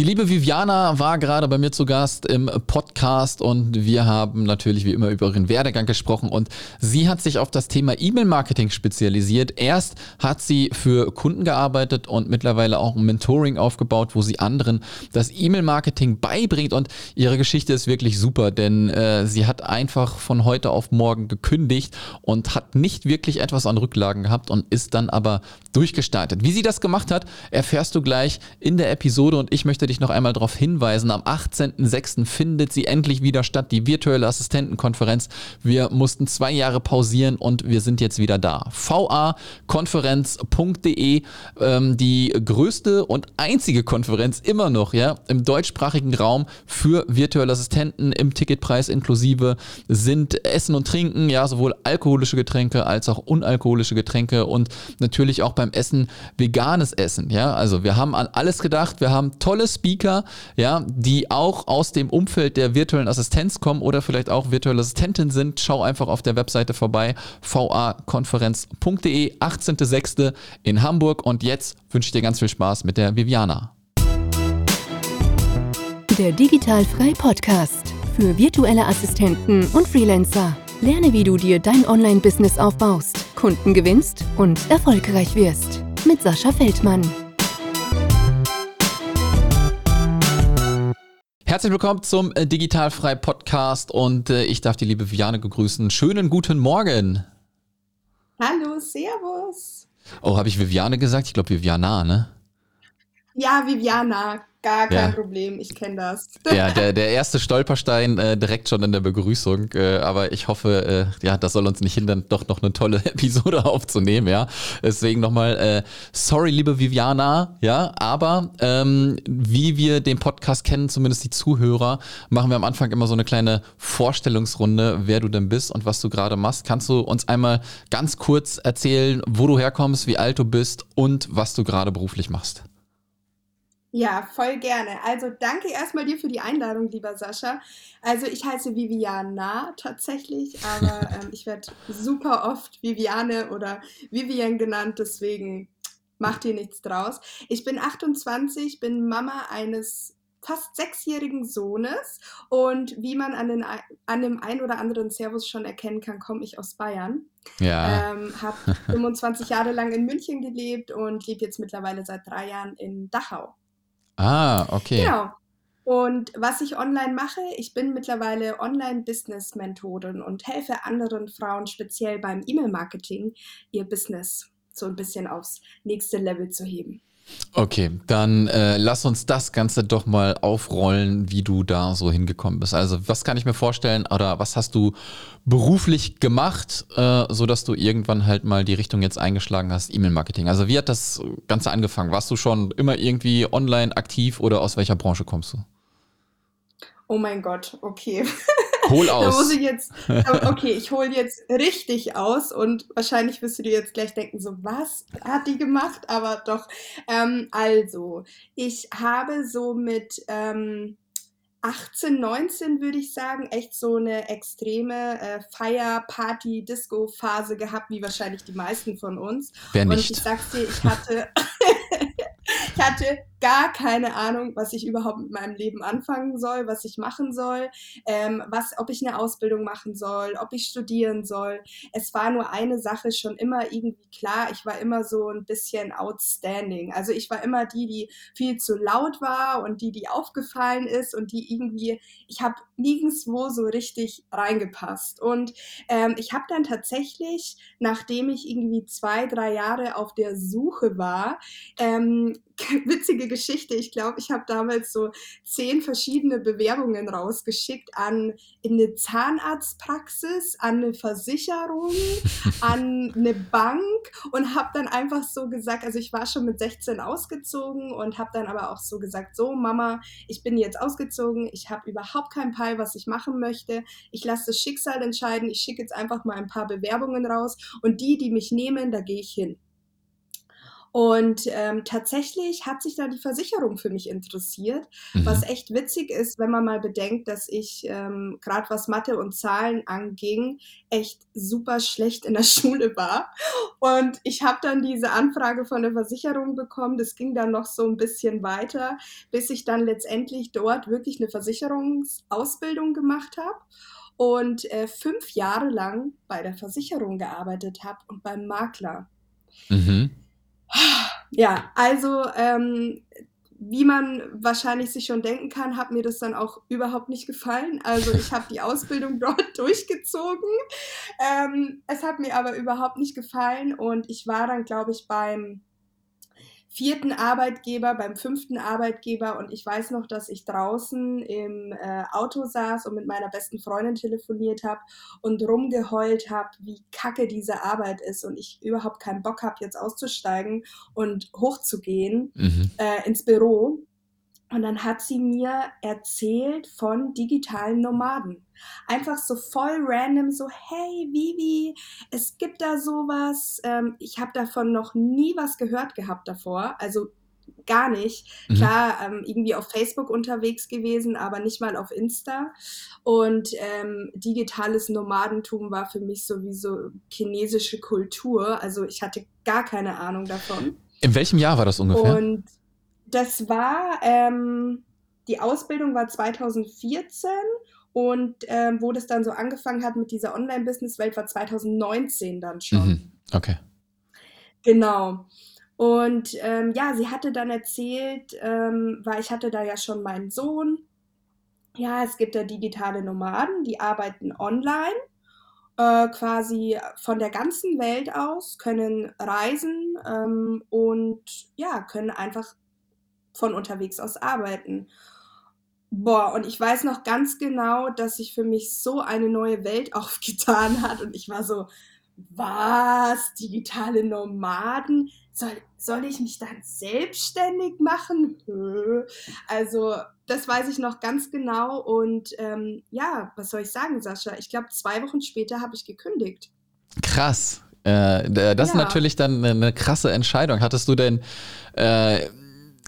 Die liebe Viviana war gerade bei mir zu Gast im Podcast und wir haben natürlich wie immer über ihren Werdegang gesprochen und sie hat sich auf das Thema E-Mail-Marketing spezialisiert. Erst hat sie für Kunden gearbeitet und mittlerweile auch ein Mentoring aufgebaut, wo sie anderen das E-Mail-Marketing beibringt und ihre Geschichte ist wirklich super, denn äh, sie hat einfach von heute auf morgen gekündigt und hat nicht wirklich etwas an Rücklagen gehabt und ist dann aber durchgestartet. Wie sie das gemacht hat, erfährst du gleich in der Episode und ich möchte dich noch einmal darauf hinweisen, am 18.06. findet sie endlich wieder statt, die virtuelle Assistentenkonferenz. Wir mussten zwei Jahre pausieren und wir sind jetzt wieder da. vakonferenz.de, ähm, die größte und einzige Konferenz immer noch, ja, im deutschsprachigen Raum für virtuelle Assistenten im Ticketpreis inklusive sind Essen und Trinken, ja, sowohl alkoholische Getränke als auch unalkoholische Getränke und natürlich auch beim Essen veganes Essen, ja. Also wir haben an alles gedacht, wir haben tolle Speaker, ja, die auch aus dem Umfeld der virtuellen Assistenz kommen oder vielleicht auch virtuelle Assistentin sind. Schau einfach auf der Webseite vorbei, vakonferenz.de, 18.06. in Hamburg und jetzt wünsche ich dir ganz viel Spaß mit der Viviana. Der Digitalfrei Podcast für virtuelle Assistenten und Freelancer. Lerne, wie du dir dein Online-Business aufbaust, Kunden gewinnst und erfolgreich wirst. Mit Sascha Feldmann. Herzlich willkommen zum äh, Digitalfrei Podcast und äh, ich darf die liebe Viviane begrüßen. Schönen guten Morgen. Hallo, Servus. Oh, habe ich Viviane gesagt? Ich glaube Viviana, ne? Ja, Viviana, Gar kein ja. Problem, ich kenne das. Ja, der, der erste Stolperstein äh, direkt schon in der Begrüßung. Äh, aber ich hoffe, äh, ja, das soll uns nicht hindern, doch noch eine tolle Episode aufzunehmen, ja. Deswegen nochmal, äh, sorry, liebe Viviana, ja, aber ähm, wie wir den Podcast kennen, zumindest die Zuhörer, machen wir am Anfang immer so eine kleine Vorstellungsrunde, wer du denn bist und was du gerade machst. Kannst du uns einmal ganz kurz erzählen, wo du herkommst, wie alt du bist und was du gerade beruflich machst? Ja, voll gerne. Also danke erstmal dir für die Einladung, lieber Sascha. Also ich heiße Viviana tatsächlich, aber ähm, ich werde super oft Viviane oder Vivian genannt, deswegen macht dir nichts draus. Ich bin 28, bin Mama eines fast sechsjährigen Sohnes und wie man an, den, an dem ein oder anderen Servus schon erkennen kann, komme ich aus Bayern. Ja. Ähm, habe 25 Jahre lang in München gelebt und lebe jetzt mittlerweile seit drei Jahren in Dachau. Ah, okay. Genau. Und was ich online mache, ich bin mittlerweile Online-Business-Mentorin und helfe anderen Frauen speziell beim E-Mail-Marketing, ihr Business so ein bisschen aufs nächste Level zu heben. Okay, dann äh, lass uns das Ganze doch mal aufrollen, wie du da so hingekommen bist. Also, was kann ich mir vorstellen oder was hast du beruflich gemacht, äh, sodass du irgendwann halt mal die Richtung jetzt eingeschlagen hast, E-Mail-Marketing? Also, wie hat das Ganze angefangen? Warst du schon immer irgendwie online aktiv oder aus welcher Branche kommst du? Oh mein Gott, okay. Hol aus. da muss ich jetzt, okay, ich hole jetzt richtig aus und wahrscheinlich wirst du dir jetzt gleich denken, so was hat die gemacht? Aber doch, ähm, also, ich habe so mit ähm, 18, 19 würde ich sagen, echt so eine extreme äh, Feier, Party, Disco-Phase gehabt, wie wahrscheinlich die meisten von uns. Wer nicht? Und ich sag's dir, ich hatte, ich hatte gar keine Ahnung, was ich überhaupt mit meinem Leben anfangen soll, was ich machen soll, ähm, was, ob ich eine Ausbildung machen soll, ob ich studieren soll. Es war nur eine Sache schon immer irgendwie klar. Ich war immer so ein bisschen outstanding. Also ich war immer die, die viel zu laut war und die, die aufgefallen ist und die irgendwie, ich habe nirgendwo so richtig reingepasst. Und ähm, ich habe dann tatsächlich, nachdem ich irgendwie zwei, drei Jahre auf der Suche war, ähm, witzige Geschichte. Ich glaube, ich habe damals so zehn verschiedene Bewerbungen rausgeschickt an in eine Zahnarztpraxis, an eine Versicherung, an eine Bank und habe dann einfach so gesagt, also ich war schon mit 16 ausgezogen und habe dann aber auch so gesagt, so Mama, ich bin jetzt ausgezogen, ich habe überhaupt keinen Peil, was ich machen möchte. Ich lasse das Schicksal entscheiden. Ich schicke jetzt einfach mal ein paar Bewerbungen raus und die, die mich nehmen, da gehe ich hin. Und ähm, tatsächlich hat sich da die Versicherung für mich interessiert, mhm. was echt witzig ist, wenn man mal bedenkt, dass ich ähm, gerade was Mathe und Zahlen anging, echt super schlecht in der Schule war. Und ich habe dann diese Anfrage von der Versicherung bekommen. Das ging dann noch so ein bisschen weiter, bis ich dann letztendlich dort wirklich eine Versicherungsausbildung gemacht habe und äh, fünf Jahre lang bei der Versicherung gearbeitet habe und beim Makler. Mhm. Ja, also ähm, wie man wahrscheinlich sich schon denken kann, hat mir das dann auch überhaupt nicht gefallen. Also ich habe die Ausbildung dort durchgezogen. Ähm, es hat mir aber überhaupt nicht gefallen und ich war dann, glaube ich, beim vierten Arbeitgeber, beim fünften Arbeitgeber und ich weiß noch, dass ich draußen im äh, Auto saß und mit meiner besten Freundin telefoniert habe und rumgeheult habe, wie kacke diese Arbeit ist und ich überhaupt keinen Bock habe, jetzt auszusteigen und hochzugehen mhm. äh, ins Büro. Und dann hat sie mir erzählt von digitalen Nomaden. Einfach so voll random, so, hey Vivi, es gibt da sowas. Ähm, ich habe davon noch nie was gehört gehabt davor. Also gar nicht. Mhm. Klar, ähm, irgendwie auf Facebook unterwegs gewesen, aber nicht mal auf Insta. Und ähm, digitales Nomadentum war für mich sowieso chinesische Kultur. Also ich hatte gar keine Ahnung davon. In welchem Jahr war das ungefähr? Und das war, ähm, die Ausbildung war 2014 und ähm, wo das dann so angefangen hat mit dieser Online-Business-Welt, war 2019 dann schon. Mhm. Okay. Genau. Und ähm, ja, sie hatte dann erzählt, ähm, weil ich hatte da ja schon meinen Sohn. Ja, es gibt da digitale Nomaden, die arbeiten online, äh, quasi von der ganzen Welt aus, können reisen ähm, und ja, können einfach von unterwegs aus arbeiten. Boah, und ich weiß noch ganz genau, dass sich für mich so eine neue Welt aufgetan hat und ich war so, was? Digitale Nomaden? Soll, soll ich mich dann selbstständig machen? Also, das weiß ich noch ganz genau. Und ähm, ja, was soll ich sagen, Sascha? Ich glaube, zwei Wochen später habe ich gekündigt. Krass. Äh, das ja. ist natürlich dann eine krasse Entscheidung. Hattest du denn äh,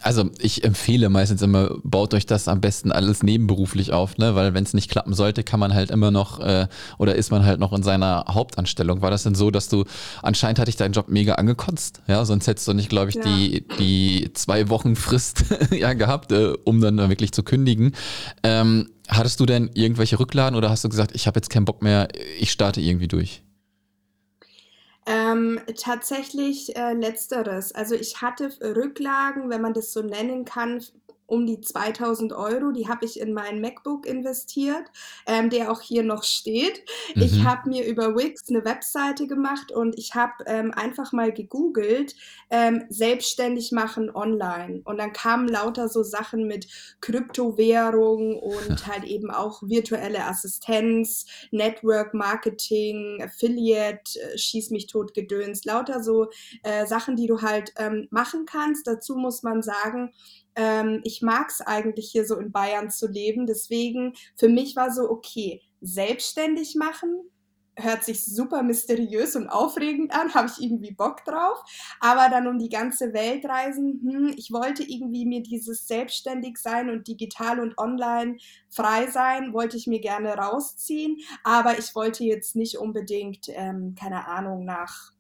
also ich empfehle meistens immer, baut euch das am besten alles nebenberuflich auf, ne? Weil wenn es nicht klappen sollte, kann man halt immer noch äh, oder ist man halt noch in seiner Hauptanstellung. War das denn so, dass du anscheinend hatte ich deinen Job mega angekotzt, ja? Sonst hättest du nicht, glaube ich, ja. die, die zwei Wochen Frist ja gehabt, äh, um dann wirklich zu kündigen. Ähm, hattest du denn irgendwelche Rücklagen oder hast du gesagt, ich habe jetzt keinen Bock mehr, ich starte irgendwie durch? Ähm, tatsächlich äh, letzteres. Also ich hatte Rücklagen, wenn man das so nennen kann, um die 2000 Euro. Die habe ich in meinen MacBook investiert, ähm, der auch hier noch steht. Mhm. Ich habe mir über Wix eine Webseite gemacht und ich habe ähm, einfach mal gegoogelt, ähm, selbstständig machen online. Und dann kamen lauter so Sachen mit Kryptowährung und halt eben auch virtuelle Assistenz, Network Marketing, Affiliate, äh, schieß mich tot gedöns, lauter so äh, Sachen, die du halt ähm, machen kannst. Dazu muss man sagen, ähm, ich mag es eigentlich hier so in Bayern zu leben. Deswegen, für mich war so, okay, selbstständig machen, hört sich super mysteriös und aufregend an, habe ich irgendwie Bock drauf. Aber dann um die ganze Welt reisen, hm, ich wollte irgendwie mir dieses selbstständig sein und digital und online frei sein, wollte ich mir gerne rausziehen. Aber ich wollte jetzt nicht unbedingt, ähm, keine Ahnung, nach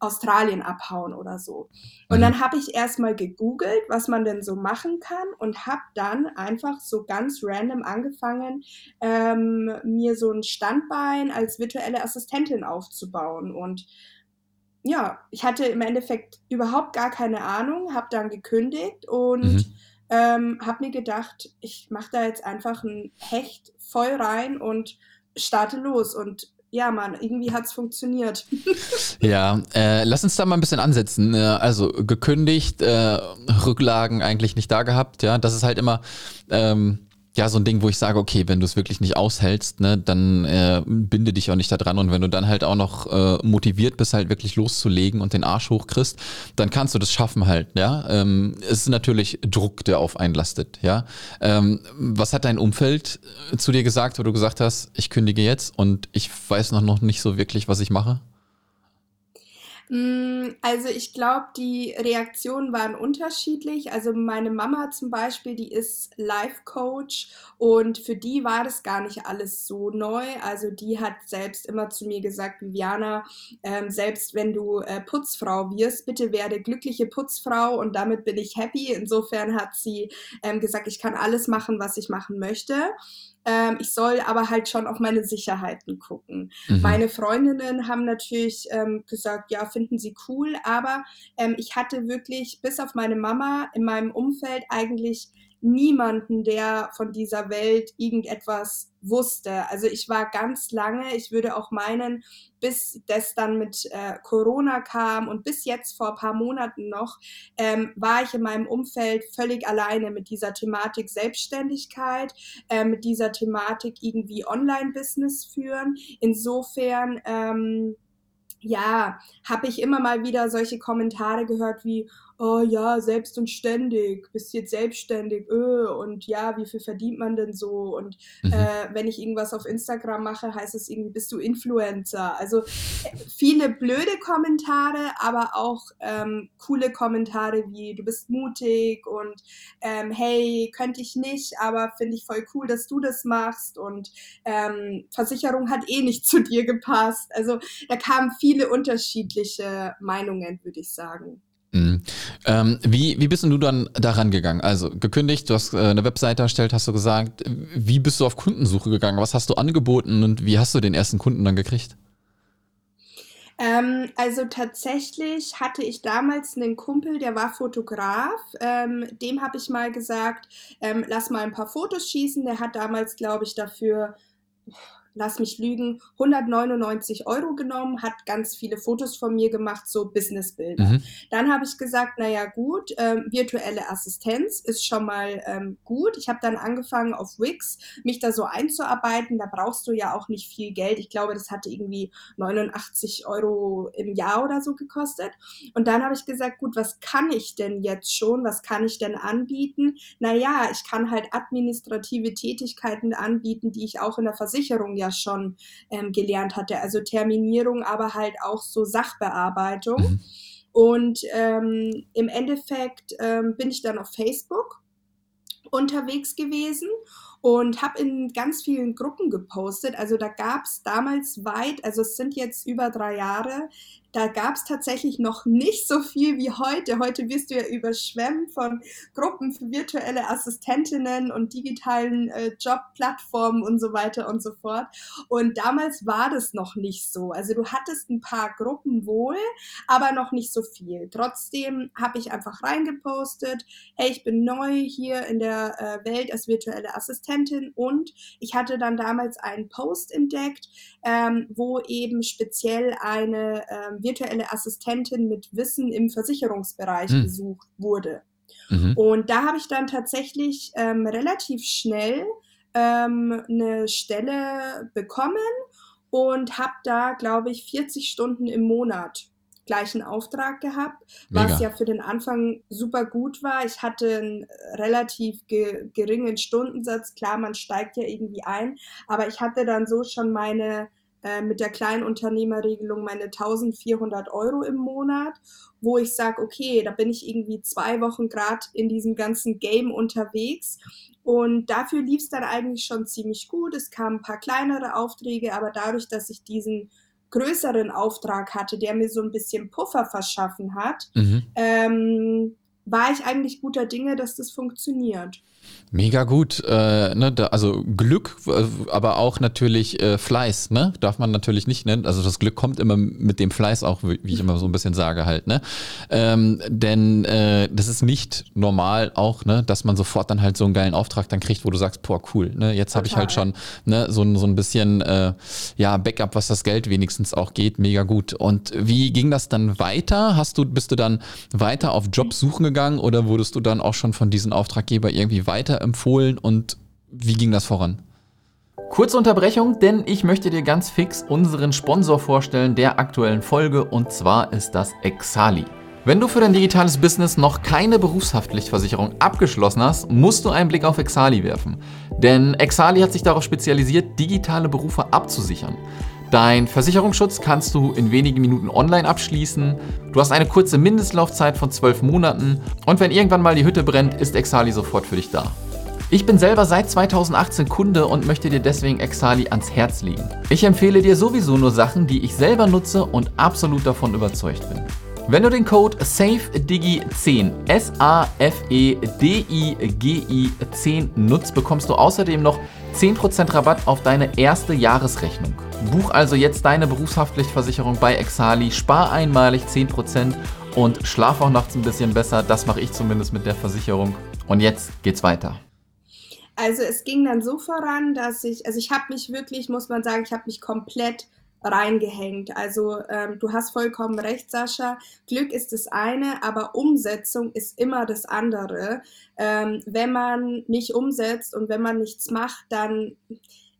Australien abhauen oder so. Und mhm. dann habe ich erstmal gegoogelt, was man denn so machen kann und habe dann einfach so ganz random angefangen, ähm, mir so ein Standbein als virtuelle Assistentin aufzubauen. Und ja, ich hatte im Endeffekt überhaupt gar keine Ahnung, habe dann gekündigt und mhm. ähm, habe mir gedacht, ich mache da jetzt einfach ein Hecht voll rein und starte los. Und ja, Mann, irgendwie hat es funktioniert. ja, äh, lass uns da mal ein bisschen ansetzen. Äh, also gekündigt, äh, Rücklagen eigentlich nicht da gehabt, ja. Das ist halt immer, ähm, ja so ein Ding, wo ich sage, okay, wenn du es wirklich nicht aushältst, ne, dann äh, binde dich auch nicht da dran. Und wenn du dann halt auch noch äh, motiviert bist, halt wirklich loszulegen und den Arsch hochkriegst, dann kannst du das schaffen halt, ja. Ähm, es ist natürlich Druck, der auf einen lastet, ja. Ähm, was hat dein Umfeld äh, zu dir gesagt, wo du gesagt hast, ich kündige jetzt und ich weiß noch, noch nicht so wirklich, was ich mache? Mm, also ich glaube, die Reaktionen waren unterschiedlich. Also meine Mama zum Beispiel, die ist Life-Coach und für die war das gar nicht alles so neu. Also die hat selbst immer zu mir gesagt, Viviana, ähm, selbst wenn du äh, Putzfrau wirst, bitte werde glückliche Putzfrau und damit bin ich happy. Insofern hat sie ähm, gesagt, ich kann alles machen, was ich machen möchte. Ähm, ich soll aber halt schon auf meine Sicherheiten gucken. Mhm. Meine Freundinnen haben natürlich ähm, gesagt, ja, finden sie cool, aber ähm, ich hatte wirklich bis auf meine Mama in meinem Umfeld eigentlich niemanden, der von dieser Welt irgendetwas wusste. Also ich war ganz lange, ich würde auch meinen, bis das dann mit äh, Corona kam und bis jetzt vor ein paar Monaten noch, ähm, war ich in meinem Umfeld völlig alleine mit dieser Thematik Selbstständigkeit, äh, mit dieser Thematik irgendwie Online-Business führen. Insofern, ähm, ja, habe ich immer mal wieder solche Kommentare gehört wie, oh ja, selbst und ständig, bist jetzt selbstständig, öh, und ja, wie viel verdient man denn so? Und mhm. äh, wenn ich irgendwas auf Instagram mache, heißt es irgendwie, bist du Influencer? Also äh, viele blöde Kommentare, aber auch ähm, coole Kommentare wie, du bist mutig und ähm, hey, könnte ich nicht, aber finde ich voll cool, dass du das machst und ähm, Versicherung hat eh nicht zu dir gepasst. Also da kamen viele unterschiedliche Meinungen, würde ich sagen. Mhm. Ähm, wie, wie bist du dann daran gegangen? Also gekündigt, du hast äh, eine Webseite erstellt, hast du gesagt. Wie bist du auf Kundensuche gegangen? Was hast du angeboten und wie hast du den ersten Kunden dann gekriegt? Ähm, also tatsächlich hatte ich damals einen Kumpel, der war Fotograf. Ähm, dem habe ich mal gesagt, ähm, lass mal ein paar Fotos schießen. Der hat damals, glaube ich, dafür lass mich lügen, 199 Euro genommen, hat ganz viele Fotos von mir gemacht, so Businessbilder. Mhm. Dann habe ich gesagt, naja gut, ähm, virtuelle Assistenz ist schon mal ähm, gut. Ich habe dann angefangen auf Wix, mich da so einzuarbeiten. Da brauchst du ja auch nicht viel Geld. Ich glaube, das hatte irgendwie 89 Euro im Jahr oder so gekostet. Und dann habe ich gesagt, gut, was kann ich denn jetzt schon? Was kann ich denn anbieten? Naja, ich kann halt administrative Tätigkeiten anbieten, die ich auch in der Versicherung ja schon ähm, gelernt hatte. Also Terminierung, aber halt auch so Sachbearbeitung. Mhm. Und ähm, im Endeffekt ähm, bin ich dann auf Facebook unterwegs gewesen und habe in ganz vielen Gruppen gepostet. Also da gab es damals weit, also es sind jetzt über drei Jahre, da gab es tatsächlich noch nicht so viel wie heute. Heute wirst du ja überschwemmt von Gruppen für virtuelle Assistentinnen und digitalen äh, Jobplattformen und so weiter und so fort. Und damals war das noch nicht so. Also du hattest ein paar Gruppen wohl, aber noch nicht so viel. Trotzdem habe ich einfach reingepostet, hey, ich bin neu hier in der äh, Welt als virtuelle Assistentin und ich hatte dann damals einen Post entdeckt, ähm, wo eben speziell eine ähm, virtuelle Assistentin mit Wissen im Versicherungsbereich mhm. gesucht wurde. Mhm. Und da habe ich dann tatsächlich ähm, relativ schnell ähm, eine Stelle bekommen und habe da, glaube ich, 40 Stunden im Monat gleichen Auftrag gehabt, Mega. was ja für den Anfang super gut war. Ich hatte einen relativ ge geringen Stundensatz. Klar, man steigt ja irgendwie ein, aber ich hatte dann so schon meine äh, mit der Kleinunternehmerregelung meine 1400 Euro im Monat, wo ich sage, okay, da bin ich irgendwie zwei Wochen gerade in diesem ganzen Game unterwegs. Und dafür lief es dann eigentlich schon ziemlich gut. Es kamen ein paar kleinere Aufträge, aber dadurch, dass ich diesen größeren Auftrag hatte, der mir so ein bisschen Puffer verschaffen hat, mhm. ähm, war ich eigentlich guter Dinge, dass das funktioniert. Mega gut. Äh, ne, da, also Glück, aber auch natürlich äh, Fleiß, ne? Darf man natürlich nicht nennen. Also das Glück kommt immer mit dem Fleiß auch, wie ich immer so ein bisschen sage halt, ne? Ähm, denn äh, das ist nicht normal auch, ne, dass man sofort dann halt so einen geilen Auftrag dann kriegt, wo du sagst, boah, cool, ne? Jetzt habe ich halt schon ne, so, so ein bisschen äh, ja, Backup, was das Geld wenigstens auch geht, mega gut. Und wie ging das dann weiter? Hast du, bist du dann weiter auf Jobs suchen gegangen oder wurdest du dann auch schon von diesem Auftraggeber irgendwie weiter weiterempfohlen und wie ging das voran? Kurze Unterbrechung, denn ich möchte dir ganz fix unseren Sponsor vorstellen der aktuellen Folge und zwar ist das Exali. Wenn du für dein digitales Business noch keine Berufshaftpflichtversicherung abgeschlossen hast, musst du einen Blick auf Exali werfen. Denn Exali hat sich darauf spezialisiert, digitale Berufe abzusichern. Dein Versicherungsschutz kannst du in wenigen Minuten online abschließen. Du hast eine kurze Mindestlaufzeit von 12 Monaten und wenn irgendwann mal die Hütte brennt, ist Exali sofort für dich da. Ich bin selber seit 2018 Kunde und möchte dir deswegen Exali ans Herz legen. Ich empfehle dir sowieso nur Sachen, die ich selber nutze und absolut davon überzeugt bin. Wenn du den Code SAFEDIGI10 S-A-F-E-D-I-G-I 10 nutzt, bekommst du außerdem noch 10% Rabatt auf deine erste Jahresrechnung. Buch also jetzt deine Berufshaftpflichtversicherung bei Exali, spar einmalig 10% und schlaf auch nachts ein bisschen besser. Das mache ich zumindest mit der Versicherung. Und jetzt geht's weiter. Also es ging dann so voran, dass ich, also ich habe mich wirklich, muss man sagen, ich habe mich komplett reingehängt. Also ähm, du hast vollkommen recht, Sascha. Glück ist das eine, aber Umsetzung ist immer das andere. Ähm, wenn man nicht umsetzt und wenn man nichts macht, dann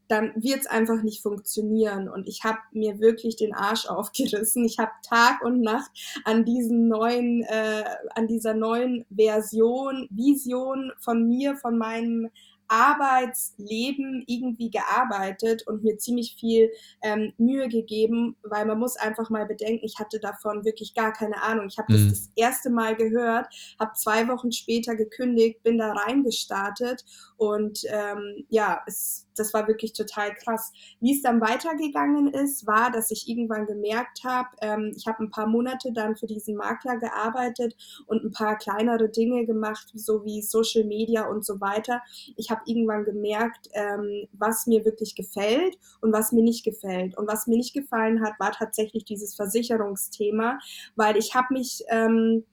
dann wird es einfach nicht funktionieren. Und ich habe mir wirklich den Arsch aufgerissen. Ich habe Tag und Nacht an diesen neuen, äh, an dieser neuen Version, Vision von mir, von meinem Arbeitsleben irgendwie gearbeitet und mir ziemlich viel ähm, Mühe gegeben, weil man muss einfach mal bedenken, ich hatte davon wirklich gar keine Ahnung. Ich habe mhm. das das erste Mal gehört, habe zwei Wochen später gekündigt, bin da reingestartet und ähm, ja, es das war wirklich total krass. Wie es dann weitergegangen ist, war, dass ich irgendwann gemerkt habe, ähm, ich habe ein paar Monate dann für diesen Makler gearbeitet und ein paar kleinere Dinge gemacht, so wie Social Media und so weiter. Ich habe irgendwann gemerkt, ähm, was mir wirklich gefällt und was mir nicht gefällt. Und was mir nicht gefallen hat, war tatsächlich dieses Versicherungsthema, weil ich habe mich ähm,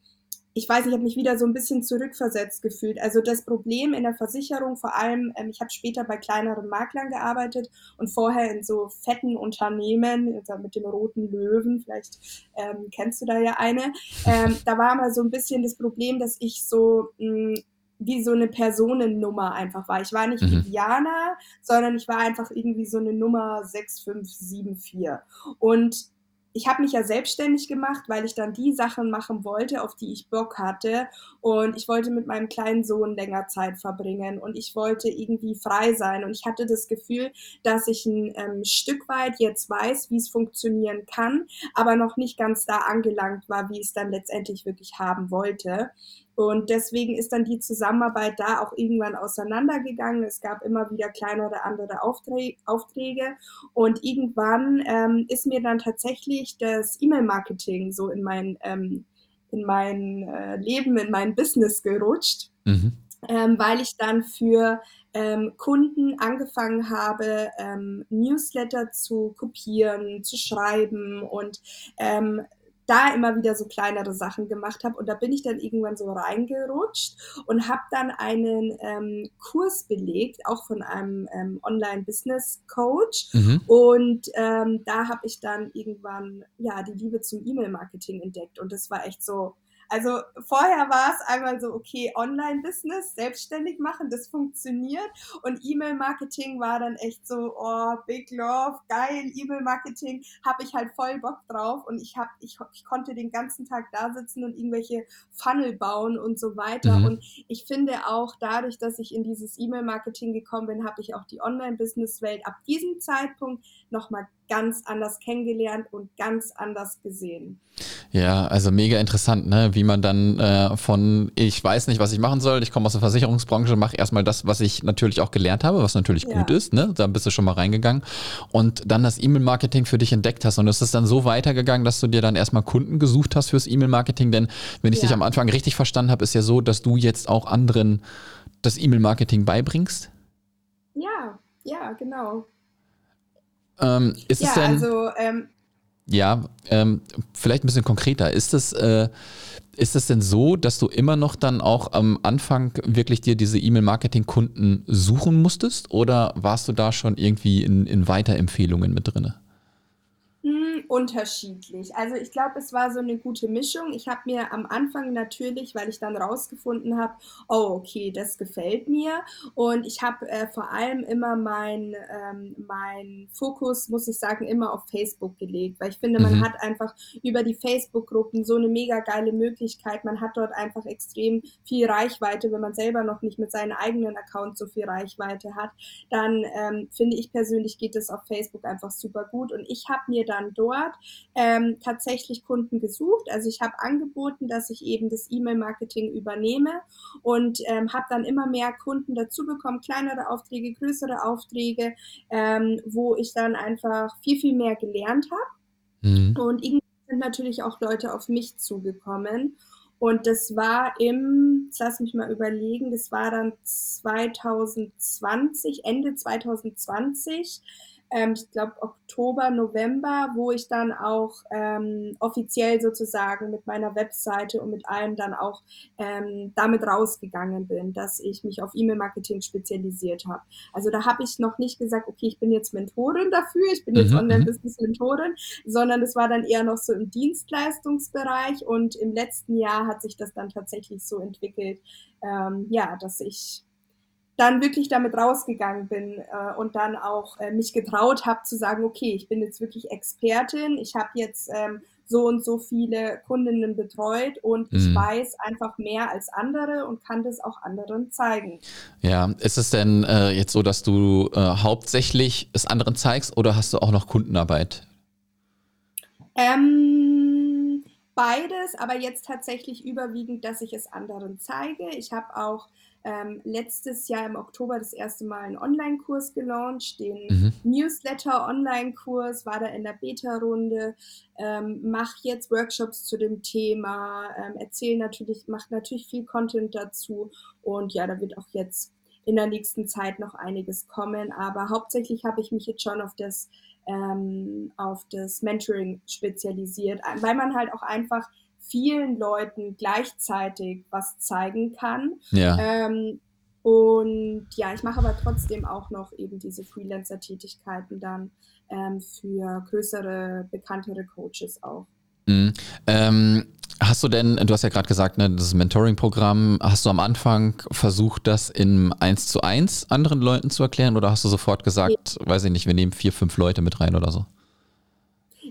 ich weiß, ich habe mich wieder so ein bisschen zurückversetzt gefühlt. Also das Problem in der Versicherung, vor allem, ähm, ich habe später bei kleineren Maklern gearbeitet und vorher in so fetten Unternehmen, also mit dem roten Löwen, vielleicht ähm, kennst du da ja eine. Ähm, da war mal so ein bisschen das Problem, dass ich so mh, hm, wie so eine Personennummer einfach war. Ich war nicht mhm. Diana, sondern ich war einfach irgendwie so eine Nummer 6574. Und ich habe mich ja selbstständig gemacht, weil ich dann die Sachen machen wollte, auf die ich Bock hatte. Und ich wollte mit meinem kleinen Sohn länger Zeit verbringen und ich wollte irgendwie frei sein. Und ich hatte das Gefühl, dass ich ein ähm, Stück weit jetzt weiß, wie es funktionieren kann, aber noch nicht ganz da angelangt war, wie ich es dann letztendlich wirklich haben wollte. Und deswegen ist dann die Zusammenarbeit da auch irgendwann auseinandergegangen. Es gab immer wieder kleinere andere Aufträge. Und irgendwann ähm, ist mir dann tatsächlich das E-Mail-Marketing so in mein, ähm, in mein äh, Leben, in mein Business gerutscht. Mhm. Ähm, weil ich dann für ähm, Kunden angefangen habe, ähm, Newsletter zu kopieren, zu schreiben und ähm, da immer wieder so kleinere Sachen gemacht habe. Und da bin ich dann irgendwann so reingerutscht und habe dann einen ähm, Kurs belegt, auch von einem ähm, Online-Business-Coach. Mhm. Und ähm, da habe ich dann irgendwann ja die Liebe zum E-Mail-Marketing entdeckt. Und das war echt so, also vorher war es einmal so, okay, Online-Business, selbstständig machen, das funktioniert. Und E-Mail-Marketing war dann echt so, oh, Big Love, geil, E-Mail-Marketing, habe ich halt voll Bock drauf. Und ich, hab, ich, ich konnte den ganzen Tag da sitzen und irgendwelche Funnel bauen und so weiter. Mhm. Und ich finde auch dadurch, dass ich in dieses E-Mail-Marketing gekommen bin, habe ich auch die Online-Business-Welt ab diesem Zeitpunkt nochmal ganz anders kennengelernt und ganz anders gesehen. Ja, also mega interessant, ne? wie man dann äh, von, ich weiß nicht, was ich machen soll, ich komme aus der Versicherungsbranche, mache erstmal das, was ich natürlich auch gelernt habe, was natürlich ja. gut ist, ne? da bist du schon mal reingegangen und dann das E-Mail-Marketing für dich entdeckt hast und es ist dann so weitergegangen, dass du dir dann erstmal Kunden gesucht hast fürs E-Mail-Marketing, denn wenn ich ja. dich am Anfang richtig verstanden habe, ist ja so, dass du jetzt auch anderen das E-Mail-Marketing beibringst? Ja, ja, genau. Ähm, ist ja, es denn, also, ähm, ja, ähm, vielleicht ein bisschen konkreter. Ist es, äh, ist es denn so, dass du immer noch dann auch am Anfang wirklich dir diese E-Mail-Marketing-Kunden suchen musstest oder warst du da schon irgendwie in, in Weiterempfehlungen mit drin? Unterschiedlich. Also ich glaube, es war so eine gute Mischung. Ich habe mir am Anfang natürlich, weil ich dann rausgefunden habe, oh okay, das gefällt mir. Und ich habe äh, vor allem immer mein, ähm, mein Fokus, muss ich sagen, immer auf Facebook gelegt, weil ich finde, man mhm. hat einfach über die Facebook-Gruppen so eine mega geile Möglichkeit. Man hat dort einfach extrem viel Reichweite, wenn man selber noch nicht mit seinen eigenen Accounts so viel Reichweite hat. Dann ähm, finde ich persönlich geht es auf Facebook einfach super gut. Und ich habe mir dann dort dort ähm, tatsächlich Kunden gesucht. Also ich habe angeboten, dass ich eben das E-Mail-Marketing übernehme und ähm, habe dann immer mehr Kunden dazu bekommen, kleinere Aufträge, größere Aufträge, ähm, wo ich dann einfach viel, viel mehr gelernt habe. Mhm. Und irgendwie sind natürlich auch Leute auf mich zugekommen. Und das war im, jetzt lass mich mal überlegen, das war dann 2020, Ende 2020 ähm, ich glaube Oktober, November, wo ich dann auch ähm, offiziell sozusagen mit meiner Webseite und mit allem dann auch ähm, damit rausgegangen bin, dass ich mich auf E-Mail-Marketing spezialisiert habe. Also da habe ich noch nicht gesagt, okay, ich bin jetzt Mentorin dafür, ich bin jetzt mhm. Online-Business-Mentorin, sondern das war dann eher noch so im Dienstleistungsbereich und im letzten Jahr hat sich das dann tatsächlich so entwickelt, ähm, ja, dass ich dann wirklich damit rausgegangen bin äh, und dann auch äh, mich getraut habe zu sagen, okay, ich bin jetzt wirklich Expertin, ich habe jetzt ähm, so und so viele Kundinnen betreut und mhm. ich weiß einfach mehr als andere und kann das auch anderen zeigen. Ja, ist es denn äh, jetzt so, dass du äh, hauptsächlich es anderen zeigst oder hast du auch noch Kundenarbeit? Ähm, beides, aber jetzt tatsächlich überwiegend, dass ich es anderen zeige. Ich habe auch ähm, letztes Jahr im Oktober das erste Mal einen Online-Kurs gelauncht, den mhm. Newsletter-Online-Kurs, war da in der Beta-Runde, ähm, mache jetzt Workshops zu dem Thema, ähm, erzähle natürlich, mache natürlich viel Content dazu und ja, da wird auch jetzt in der nächsten Zeit noch einiges kommen, aber hauptsächlich habe ich mich jetzt schon auf das ähm, auf das Mentoring spezialisiert, weil man halt auch einfach vielen Leuten gleichzeitig was zeigen kann. Ja. Ähm, und ja, ich mache aber trotzdem auch noch eben diese Freelancer-Tätigkeiten dann ähm, für größere, bekanntere Coaches auch. Mhm. Ähm, hast du denn, du hast ja gerade gesagt, ne, das Mentoring-Programm, hast du am Anfang versucht, das in 1 zu 1 anderen Leuten zu erklären oder hast du sofort gesagt, ja. weiß ich nicht, wir nehmen vier, fünf Leute mit rein oder so?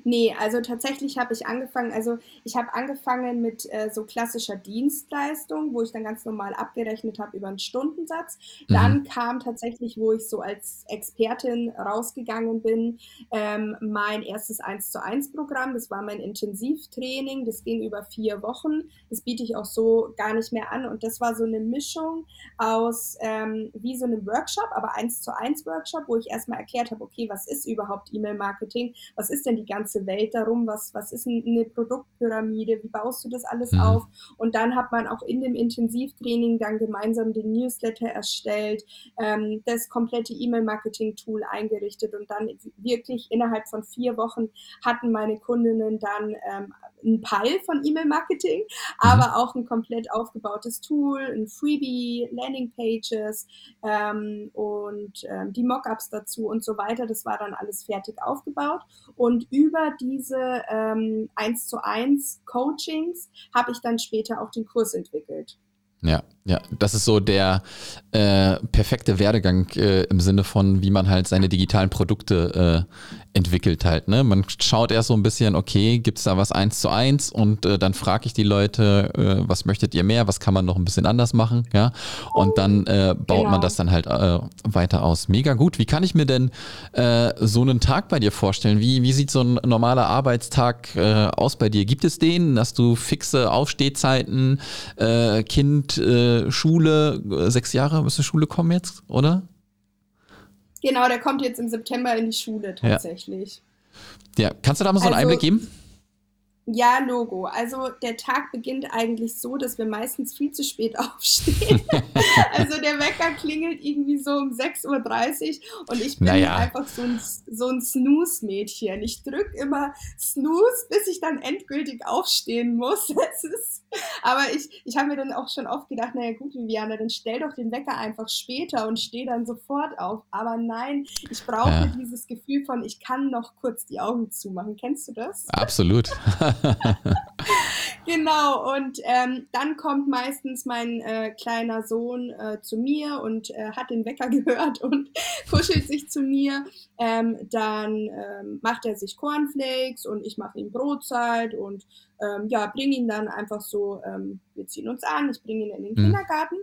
Nee, also tatsächlich habe ich angefangen, also ich habe angefangen mit äh, so klassischer Dienstleistung, wo ich dann ganz normal abgerechnet habe über einen Stundensatz. Mhm. Dann kam tatsächlich, wo ich so als Expertin rausgegangen bin, ähm, mein erstes 1 zu 1 Programm. Das war mein Intensivtraining, das ging über vier Wochen. Das biete ich auch so gar nicht mehr an. Und das war so eine Mischung aus ähm, wie so einem Workshop, aber 1 zu 1 Workshop, wo ich erstmal erklärt habe, okay, was ist überhaupt E-Mail-Marketing? Was ist denn die ganze ganze Welt darum, was, was ist eine Produktpyramide, wie baust du das alles mhm. auf? Und dann hat man auch in dem Intensivtraining dann gemeinsam den Newsletter erstellt, ähm, das komplette E-Mail-Marketing-Tool eingerichtet und dann wirklich innerhalb von vier Wochen hatten meine Kundinnen dann ähm, ein Pile von E-Mail-Marketing, mhm. aber auch ein komplett aufgebautes Tool, ein Freebie, Landing-Pages ähm, und ähm, die Mockups dazu und so weiter. Das war dann alles fertig aufgebaut. Und über diese ähm, 1 zu 1 Coachings habe ich dann später auch den Kurs entwickelt. Ja, ja, das ist so der äh, perfekte Werdegang äh, im Sinne von, wie man halt seine digitalen Produkte äh, entwickelt halt. Ne? Man schaut erst so ein bisschen, okay, gibt es da was eins zu eins und äh, dann frage ich die Leute, äh, was möchtet ihr mehr, was kann man noch ein bisschen anders machen, ja? Und dann äh, baut genau. man das dann halt weiter aus. Mega gut. Wie kann ich mir denn so einen Tag bei dir vorstellen? Wie, wie sieht so ein normaler Arbeitstag aus bei dir? Gibt es den? Hast du fixe Aufstehzeiten, äh, Äh, Schule, äh, sechs Jahre müsste Schule kommen jetzt, oder? Genau, der kommt jetzt im September in die Schule tatsächlich. Ja, ja. kannst du da mal so einen also, Einblick geben? Ja, Logo. Also der Tag beginnt eigentlich so, dass wir meistens viel zu spät aufstehen. also der Wecker klingelt irgendwie so um 6.30 Uhr und ich bin naja. einfach so ein, so ein Snooze-Mädchen. Ich drücke immer Snooze, bis ich dann endgültig aufstehen muss. Ist, aber ich, ich habe mir dann auch schon oft gedacht, naja gut, Viviana, dann stell doch den Wecker einfach später und steh dann sofort auf. Aber nein, ich brauche ja. dieses Gefühl von, ich kann noch kurz die Augen zumachen. Kennst du das? Absolut. genau, und ähm, dann kommt meistens mein äh, kleiner Sohn äh, zu mir und äh, hat den Wecker gehört und kuschelt sich zu mir. Ähm, dann ähm, macht er sich Cornflakes und ich mache ihm Brotzeit und ähm, ja, bringe ihn dann einfach so, ähm, wir ziehen uns an, ich bringe ihn in den mhm. Kindergarten.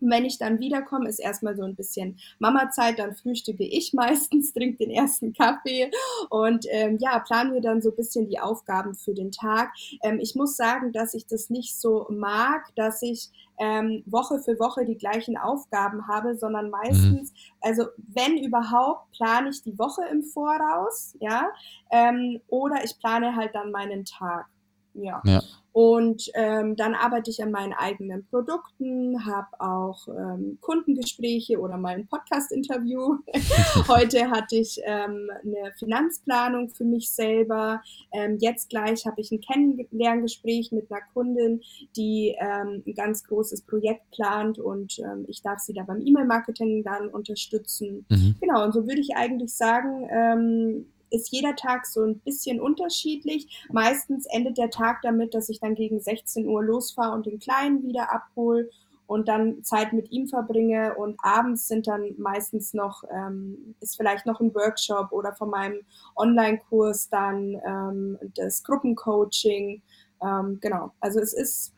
Und wenn ich dann wiederkomme, ist erstmal so ein bisschen Mama-Zeit, dann frühstücke ich meistens, trinke den ersten Kaffee und ähm, ja, planen wir dann so ein bisschen die Aufgaben für den Tag. Ähm, ich muss sagen, dass ich das nicht so mag, dass ich ähm, Woche für Woche die gleichen Aufgaben habe, sondern meistens, mhm. also wenn überhaupt, plane ich die Woche im Voraus, ja, ähm, oder ich plane halt dann meinen Tag. Ja. ja. Und ähm, dann arbeite ich an meinen eigenen Produkten, habe auch ähm, Kundengespräche oder mal ein Podcast-Interview. Heute hatte ich ähm, eine Finanzplanung für mich selber. Ähm, jetzt gleich habe ich ein Kennenlerngespräch mit einer Kundin, die ähm, ein ganz großes Projekt plant und ähm, ich darf sie da beim E-Mail-Marketing dann unterstützen. Mhm. Genau, und so würde ich eigentlich sagen, ähm, ist jeder Tag so ein bisschen unterschiedlich. Meistens endet der Tag damit, dass ich dann gegen 16 Uhr losfahre und den Kleinen wieder abhole und dann Zeit mit ihm verbringe und abends sind dann meistens noch, ähm, ist vielleicht noch ein Workshop oder von meinem Online-Kurs dann ähm, das Gruppencoaching. Ähm, genau, also es ist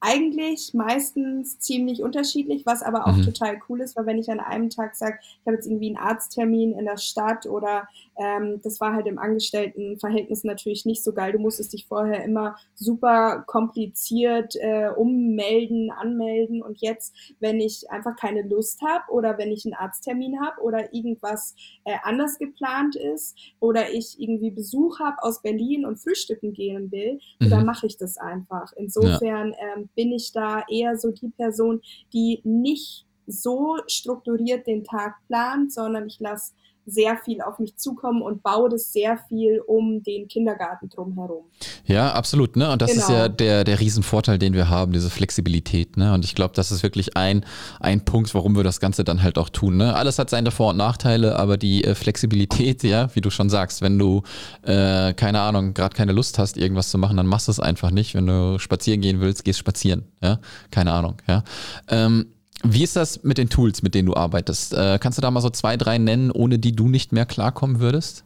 eigentlich meistens ziemlich unterschiedlich, was aber auch mhm. total cool ist, weil wenn ich an einem Tag sage, ich habe jetzt irgendwie einen Arzttermin in der Stadt oder ähm, das war halt im Angestelltenverhältnis natürlich nicht so geil. Du musstest dich vorher immer super kompliziert äh, ummelden, anmelden und jetzt, wenn ich einfach keine Lust habe oder wenn ich einen Arzttermin habe oder irgendwas äh, anders geplant ist oder ich irgendwie Besuch habe aus Berlin und frühstücken gehen will, mhm. dann mache ich das einfach. Insofern ja. ähm, bin ich da eher so die Person, die nicht so strukturiert den Tag plant, sondern ich lasse sehr viel auf mich zukommen und baue das sehr viel um den Kindergarten drumherum. Ja, absolut. Ne? Und das genau. ist ja genau. der, der Riesenvorteil, den wir haben, diese Flexibilität. Ne? Und ich glaube, das ist wirklich ein, ein Punkt, warum wir das Ganze dann halt auch tun. Ne? Alles hat seine Vor- und Nachteile, aber die äh, Flexibilität, ja, wie du schon sagst, wenn du, äh, keine Ahnung, gerade keine Lust hast, irgendwas zu machen, dann machst du es einfach nicht. Wenn du spazieren gehen willst, gehst spazieren. Ja? Keine Ahnung. Ja? Ähm, wie ist das mit den Tools, mit denen du arbeitest? Äh, kannst du da mal so zwei, drei nennen, ohne die du nicht mehr klarkommen würdest?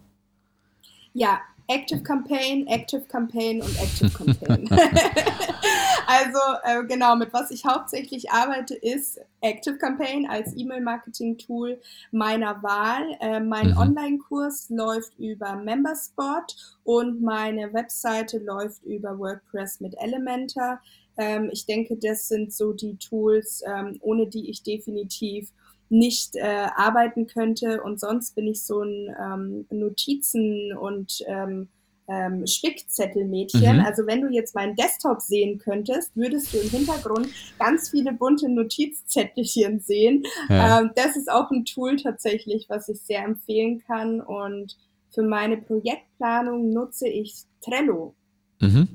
Ja, Active Campaign, Active Campaign und Active Campaign. also äh, genau, mit was ich hauptsächlich arbeite, ist Active Campaign als E-Mail-Marketing-Tool meiner Wahl. Äh, mein mhm. Online-Kurs läuft über Memberspot und meine Webseite läuft über WordPress mit Elementor. Ähm, ich denke, das sind so die Tools, ähm, ohne die ich definitiv nicht äh, arbeiten könnte. Und sonst bin ich so ein ähm, Notizen- und ähm, ähm, Spickzettelmädchen. Mhm. Also wenn du jetzt meinen Desktop sehen könntest, würdest du im Hintergrund ganz viele bunte Notizzettelchen sehen. Ja. Ähm, das ist auch ein Tool tatsächlich, was ich sehr empfehlen kann. Und für meine Projektplanung nutze ich Trello. Mhm.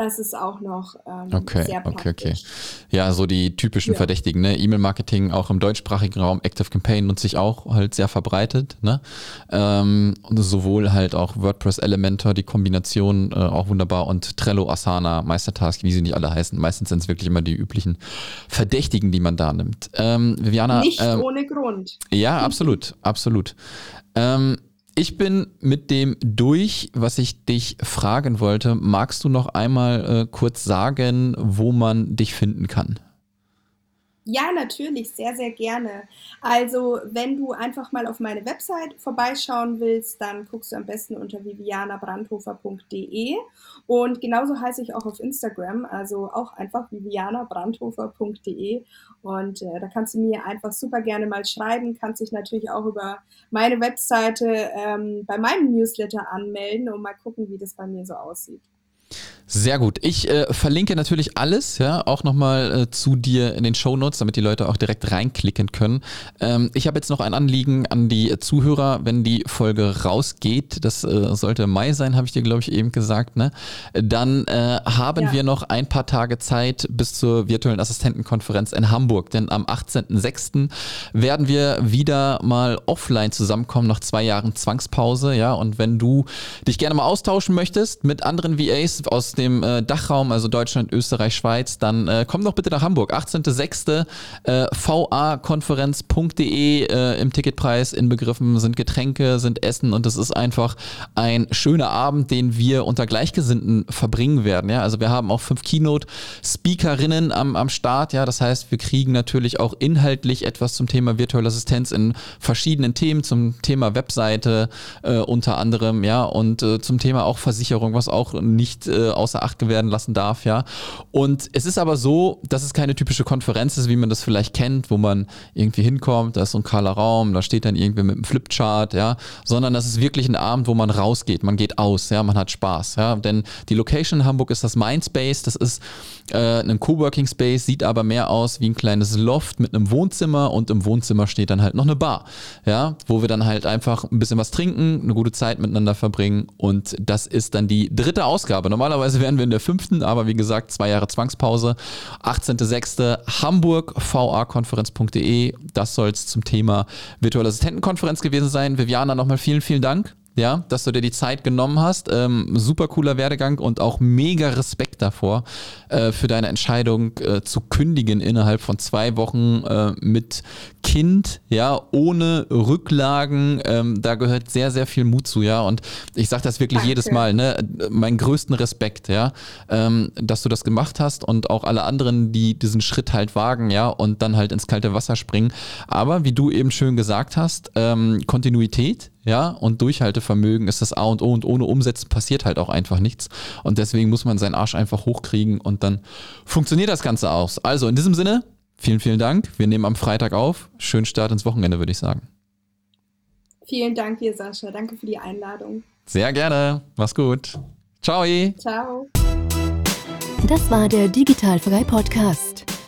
Das ist auch noch ähm, okay, sehr praktisch. Okay, okay. Ja, so die typischen ja. Verdächtigen, ne? E-Mail-Marketing auch im deutschsprachigen Raum, Active Campaign nutze ich auch halt sehr verbreitet, ne? Ähm, sowohl halt auch WordPress Elementor, die Kombination äh, auch wunderbar und Trello, Asana, Meistertask, wie sie nicht alle heißen. Meistens sind es wirklich immer die üblichen Verdächtigen, die man da nimmt. Ähm, Viviana. Nicht ähm, ohne Grund. Ja, absolut, absolut. Ähm, ich bin mit dem durch, was ich dich fragen wollte. Magst du noch einmal äh, kurz sagen, wo man dich finden kann? Ja, natürlich, sehr, sehr gerne. Also, wenn du einfach mal auf meine Website vorbeischauen willst, dann guckst du am besten unter vivianabrandhofer.de und genauso heiße ich auch auf Instagram, also auch einfach vivianabrandhofer.de und äh, da kannst du mir einfach super gerne mal schreiben, kannst dich natürlich auch über meine Webseite ähm, bei meinem Newsletter anmelden und mal gucken, wie das bei mir so aussieht. Sehr gut. Ich äh, verlinke natürlich alles, ja, auch nochmal äh, zu dir in den Show Notes, damit die Leute auch direkt reinklicken können. Ähm, ich habe jetzt noch ein Anliegen an die Zuhörer, wenn die Folge rausgeht, das äh, sollte Mai sein, habe ich dir, glaube ich, eben gesagt, ne? Dann äh, haben ja. wir noch ein paar Tage Zeit bis zur virtuellen Assistentenkonferenz in Hamburg. Denn am 18.06. werden wir wieder mal offline zusammenkommen nach zwei Jahren Zwangspause, ja. Und wenn du dich gerne mal austauschen möchtest mit anderen VAs aus dem äh, Dachraum, also Deutschland, Österreich, Schweiz, dann äh, komm doch bitte nach Hamburg. 18.06. Äh, vakonferenz.de äh, im Ticketpreis inbegriffen sind Getränke, sind Essen und es ist einfach ein schöner Abend, den wir unter Gleichgesinnten verbringen werden. Ja? Also wir haben auch fünf Keynote-Speakerinnen am, am Start. Ja? Das heißt, wir kriegen natürlich auch inhaltlich etwas zum Thema virtuelle Assistenz in verschiedenen Themen, zum Thema Webseite äh, unter anderem, ja, und äh, zum Thema auch Versicherung, was auch nicht äh, aus außer Acht werden lassen darf, ja. Und es ist aber so, dass es keine typische Konferenz ist, wie man das vielleicht kennt, wo man irgendwie hinkommt, da ist so ein kahler Raum, da steht dann irgendwer mit einem Flipchart, ja, sondern das ist wirklich ein Abend, wo man rausgeht, man geht aus, ja, man hat Spaß, ja, denn die Location in Hamburg ist das Mindspace, das ist äh, ein Coworking Space, sieht aber mehr aus wie ein kleines Loft mit einem Wohnzimmer und im Wohnzimmer steht dann halt noch eine Bar, ja, wo wir dann halt einfach ein bisschen was trinken, eine gute Zeit miteinander verbringen und das ist dann die dritte Ausgabe. Normalerweise wären wir in der fünften, aber wie gesagt, zwei Jahre Zwangspause. 18.06. Hamburg, vakonferenz.de. Das soll es zum Thema virtuelle Assistentenkonferenz gewesen sein. Viviana, nochmal vielen, vielen Dank ja, dass du dir die Zeit genommen hast. Ähm, super cooler Werdegang und auch mega Respekt davor äh, für deine Entscheidung äh, zu kündigen innerhalb von zwei Wochen äh, mit Kind, ja, ohne Rücklagen. Ähm, da gehört sehr, sehr viel Mut zu, ja. Und ich sage das wirklich Danke. jedes Mal, ne, meinen größten Respekt, ja, ähm, dass du das gemacht hast und auch alle anderen, die diesen Schritt halt wagen, ja, und dann halt ins kalte Wasser springen. Aber wie du eben schön gesagt hast, ähm, Kontinuität, ja, und Durchhaltevermögen ist das A und O und ohne Umsetzen passiert halt auch einfach nichts. Und deswegen muss man seinen Arsch einfach hochkriegen und dann funktioniert das Ganze aus. Also in diesem Sinne, vielen, vielen Dank. Wir nehmen am Freitag auf. Schönen Start ins Wochenende, würde ich sagen. Vielen Dank dir, Sascha. Danke für die Einladung. Sehr gerne. Mach's gut. Ciao. Ciao. Das war der Digitalfrei Podcast.